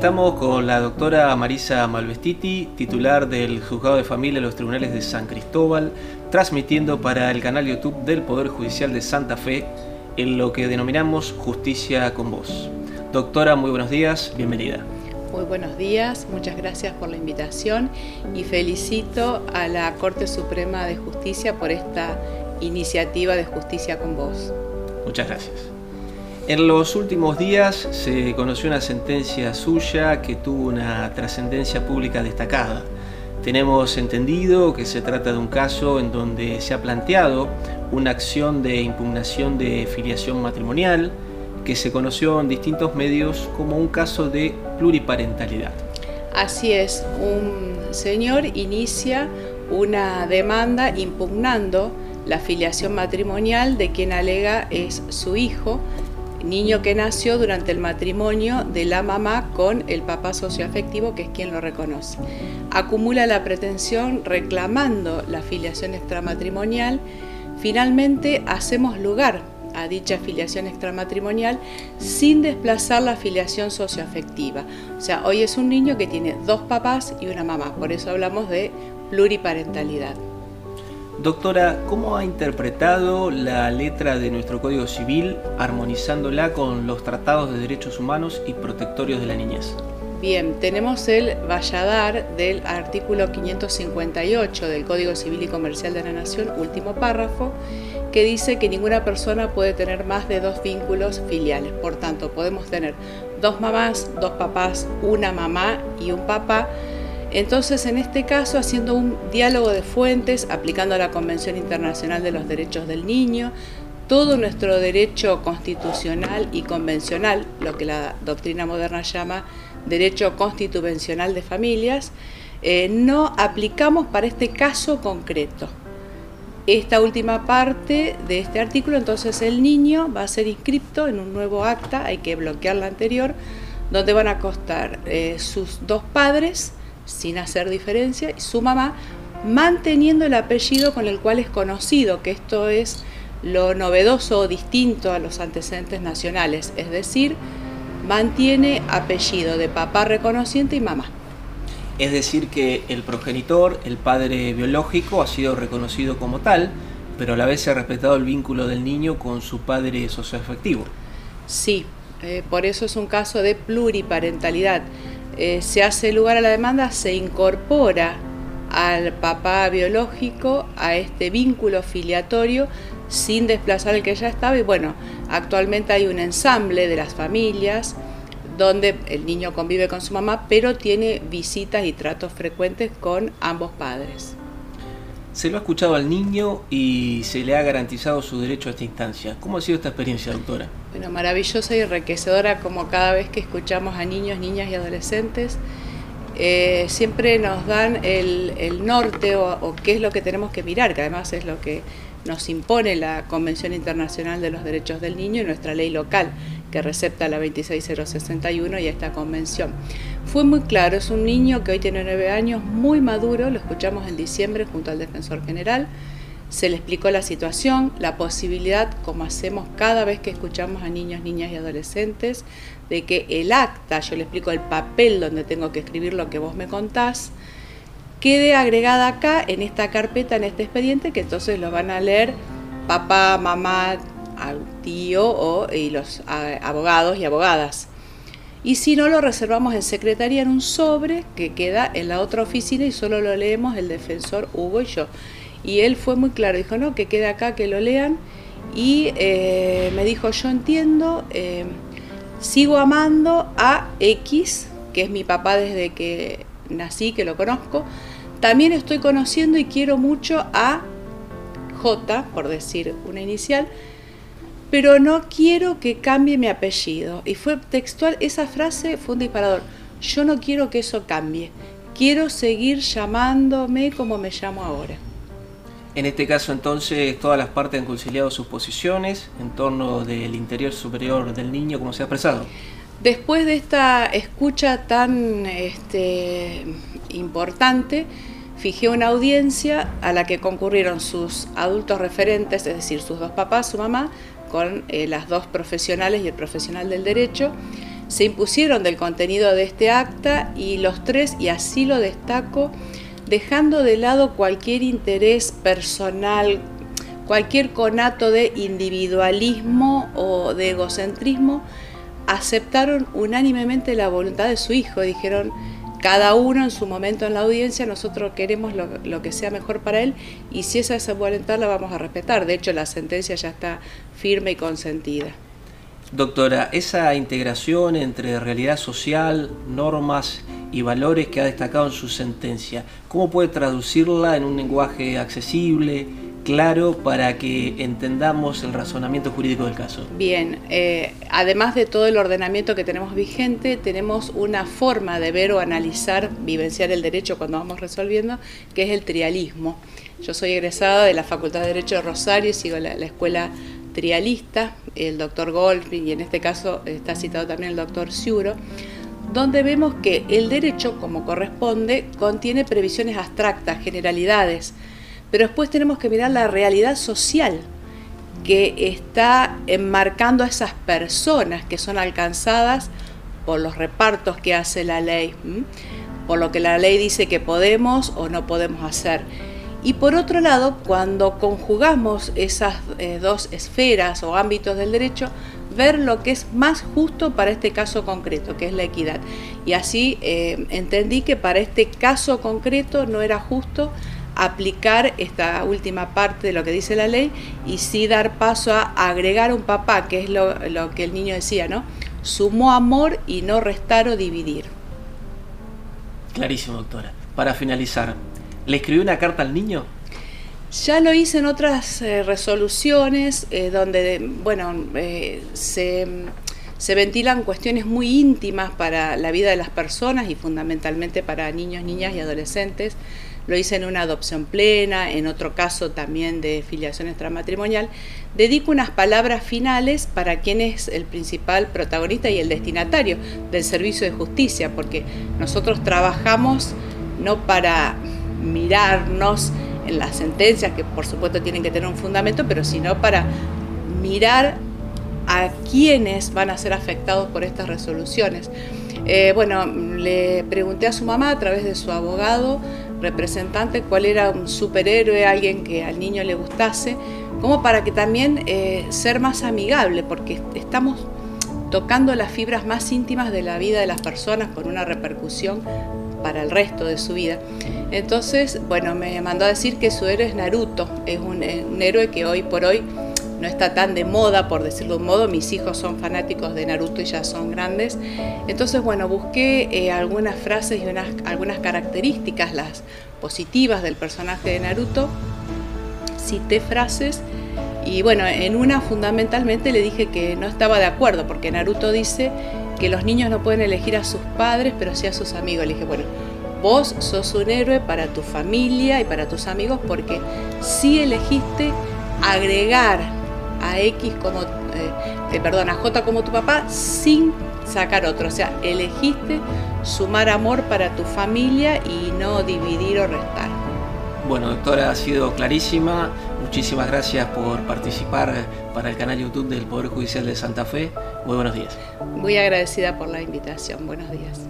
Estamos con la doctora Marisa Malvestiti, titular del Juzgado de Familia de los Tribunales de San Cristóbal, transmitiendo para el canal YouTube del Poder Judicial de Santa Fe en lo que denominamos Justicia con Vos. Doctora, muy buenos días, bienvenida. Muy buenos días, muchas gracias por la invitación y felicito a la Corte Suprema de Justicia por esta iniciativa de Justicia con Vos. Muchas gracias. En los últimos días se conoció una sentencia suya que tuvo una trascendencia pública destacada. Tenemos entendido que se trata de un caso en donde se ha planteado una acción de impugnación de filiación matrimonial que se conoció en distintos medios como un caso de pluriparentalidad. Así es, un señor inicia una demanda impugnando la filiación matrimonial de quien alega es su hijo niño que nació durante el matrimonio de la mamá con el papá socioafectivo, que es quien lo reconoce. Acumula la pretensión reclamando la filiación extramatrimonial. Finalmente hacemos lugar a dicha filiación extramatrimonial sin desplazar la filiación socioafectiva. O sea, hoy es un niño que tiene dos papás y una mamá, por eso hablamos de pluriparentalidad. Doctora, ¿cómo ha interpretado la letra de nuestro Código Civil armonizándola con los tratados de derechos humanos y protectorios de la niñez? Bien, tenemos el valladar del artículo 558 del Código Civil y Comercial de la Nación, último párrafo, que dice que ninguna persona puede tener más de dos vínculos filiales. Por tanto, podemos tener dos mamás, dos papás, una mamá y un papá entonces, en este caso, haciendo un diálogo de fuentes, aplicando la Convención Internacional de los Derechos del Niño, todo nuestro derecho constitucional y convencional, lo que la doctrina moderna llama derecho constitucional de familias, eh, no aplicamos para este caso concreto. Esta última parte de este artículo, entonces el niño va a ser inscripto en un nuevo acta, hay que bloquear la anterior, donde van a constar eh, sus dos padres, sin hacer diferencia, y su mamá manteniendo el apellido con el cual es conocido, que esto es lo novedoso o distinto a los antecedentes nacionales, es decir, mantiene apellido de papá reconociente y mamá. Es decir, que el progenitor, el padre biológico, ha sido reconocido como tal, pero a la vez se ha respetado el vínculo del niño con su padre socioafectivo. Sí, eh, por eso es un caso de pluriparentalidad. Eh, se hace lugar a la demanda, se incorpora al papá biológico a este vínculo filiatorio sin desplazar el que ya estaba y bueno, actualmente hay un ensamble de las familias donde el niño convive con su mamá, pero tiene visitas y tratos frecuentes con ambos padres. Se lo ha escuchado al niño y se le ha garantizado su derecho a esta instancia. ¿Cómo ha sido esta experiencia, doctora? Bueno, maravillosa y enriquecedora como cada vez que escuchamos a niños, niñas y adolescentes. Eh, siempre nos dan el, norte o, qué es lo que tenemos que mirar, que además es lo que nos impone la Convención Internacional de los Derechos del Niño y nuestra ley local, que recepta la 26061 y esta convención. Fue muy claro, es un niño que hoy tiene nueve años, muy maduro, lo escuchamos en diciembre junto al defensor general, se le explicó la situación, la posibilidad, como hacemos cada vez que escuchamos a niños, niñas y adolescentes, de que el acta, yo le explico el papel donde tengo que escribir lo que vos me contás, quede agregada acá en esta carpeta, en este expediente, que entonces lo van a leer papá, mamá, tío o, y los abogados y abogadas. Y si no, lo reservamos en secretaría en un sobre que queda en la otra oficina y solo lo leemos el defensor Hugo y yo. Y él fue muy claro, dijo, no, que quede acá, que lo lean. Y eh, me dijo, yo entiendo, eh, sigo amando a X, que es mi papá desde que nací, que lo conozco. También estoy conociendo y quiero mucho a J, por decir una inicial, pero no quiero que cambie mi apellido. Y fue textual, esa frase fue un disparador. Yo no quiero que eso cambie. Quiero seguir llamándome como me llamo ahora. En este caso entonces todas las partes han conciliado sus posiciones en torno del interior superior del niño, como se ha expresado. Después de esta escucha tan este, importante, fijé una audiencia a la que concurrieron sus adultos referentes, es decir, sus dos papás, su mamá, con eh, las dos profesionales y el profesional del derecho. se impusieron del contenido de este acta y los tres, y así lo destaco, dejando de lado cualquier interés personal, cualquier conato de individualismo o de egocentrismo, aceptaron unánimemente la voluntad de su hijo. Dijeron, cada uno en su momento en la audiencia, nosotros queremos lo, que sea mejor para él y si esa es esa voluntad la vamos a respetar. De hecho, la sentencia ya está firme y consentida. Doctora, esa integración entre realidad social, normas y valores que ha destacado en su sentencia, ¿cómo puede traducirla en un lenguaje accesible, claro para que entendamos el razonamiento jurídico del caso. Bien, eh, además de todo el ordenamiento que tenemos vigente, tenemos una forma de ver o analizar, vivenciar el derecho cuando vamos resolviendo, que es el trialismo. Yo soy egresada de la Facultad de Derecho de Rosario y sigo la, escuela trialista, el doctor Goldfried y en este caso está citado también el doctor Ciuro, donde vemos que el derecho, como corresponde, contiene previsiones abstractas, generalidades, pero después tenemos que mirar la realidad social que está enmarcando a esas personas que son alcanzadas por los repartos que hace la ley, por lo que la ley dice que podemos o no podemos hacer. Y por otro lado, cuando conjugamos esas eh, dos esferas o ámbitos del derecho, ver lo que es más justo para este caso concreto, que es la equidad. Y así eh, entendí que para este caso concreto no era justo aplicar esta última parte de lo que dice la ley y sí dar paso a agregar un papá, que es lo, que el niño decía, ¿no? Sumó amor y no restar o dividir. Clarísimo, doctora. Para finalizar, ¿le escribió una carta al niño? Ya lo hice en otras eh, resoluciones eh, donde, bueno, eh, se, se, ventilan cuestiones muy íntimas para la vida de las personas y fundamentalmente para niños, niñas y adolescentes lo hice en una adopción plena, en otro caso también de filiación extramatrimonial, dedico unas palabras finales para quien es el principal protagonista y el destinatario del servicio de justicia, porque nosotros trabajamos no para mirarnos en las sentencias, que por supuesto tienen que tener un fundamento, pero sino para mirar a quienes van a ser afectados por estas resoluciones. Eh, bueno, le pregunté a su mamá a través de su abogado representante cuál era un superhéroe, alguien que al niño le gustase, como para que también eh, ser más amigable, porque estamos tocando las fibras más íntimas de la vida de las personas con una repercusión para el resto de su vida. Entonces, bueno, me mandó a decir que su héroe es Naruto, es un héroe que hoy por hoy no está tan de moda, por decirlo de un modo. Mis hijos son fanáticos de Naruto y ya son grandes. Entonces, bueno, busqué eh, algunas frases y unas, algunas características, las positivas del personaje de Naruto. Cité frases y bueno, en una fundamentalmente le dije que no estaba de acuerdo, porque Naruto dice que los niños no pueden elegir a sus padres, pero sí a sus amigos. Le dije, bueno, vos sos un héroe para tu familia y para tus amigos porque sí elegiste agregar a X como, eh, eh, perdón, a J como tu papá sin sacar otro. O sea, elegiste sumar amor para tu familia y no dividir o restar. Bueno, doctora, ha sido clarísima. Muchísimas gracias por participar para el canal YouTube del Poder Judicial de Santa Fe. Muy buenos días. Muy agradecida por la invitación. Buenos días.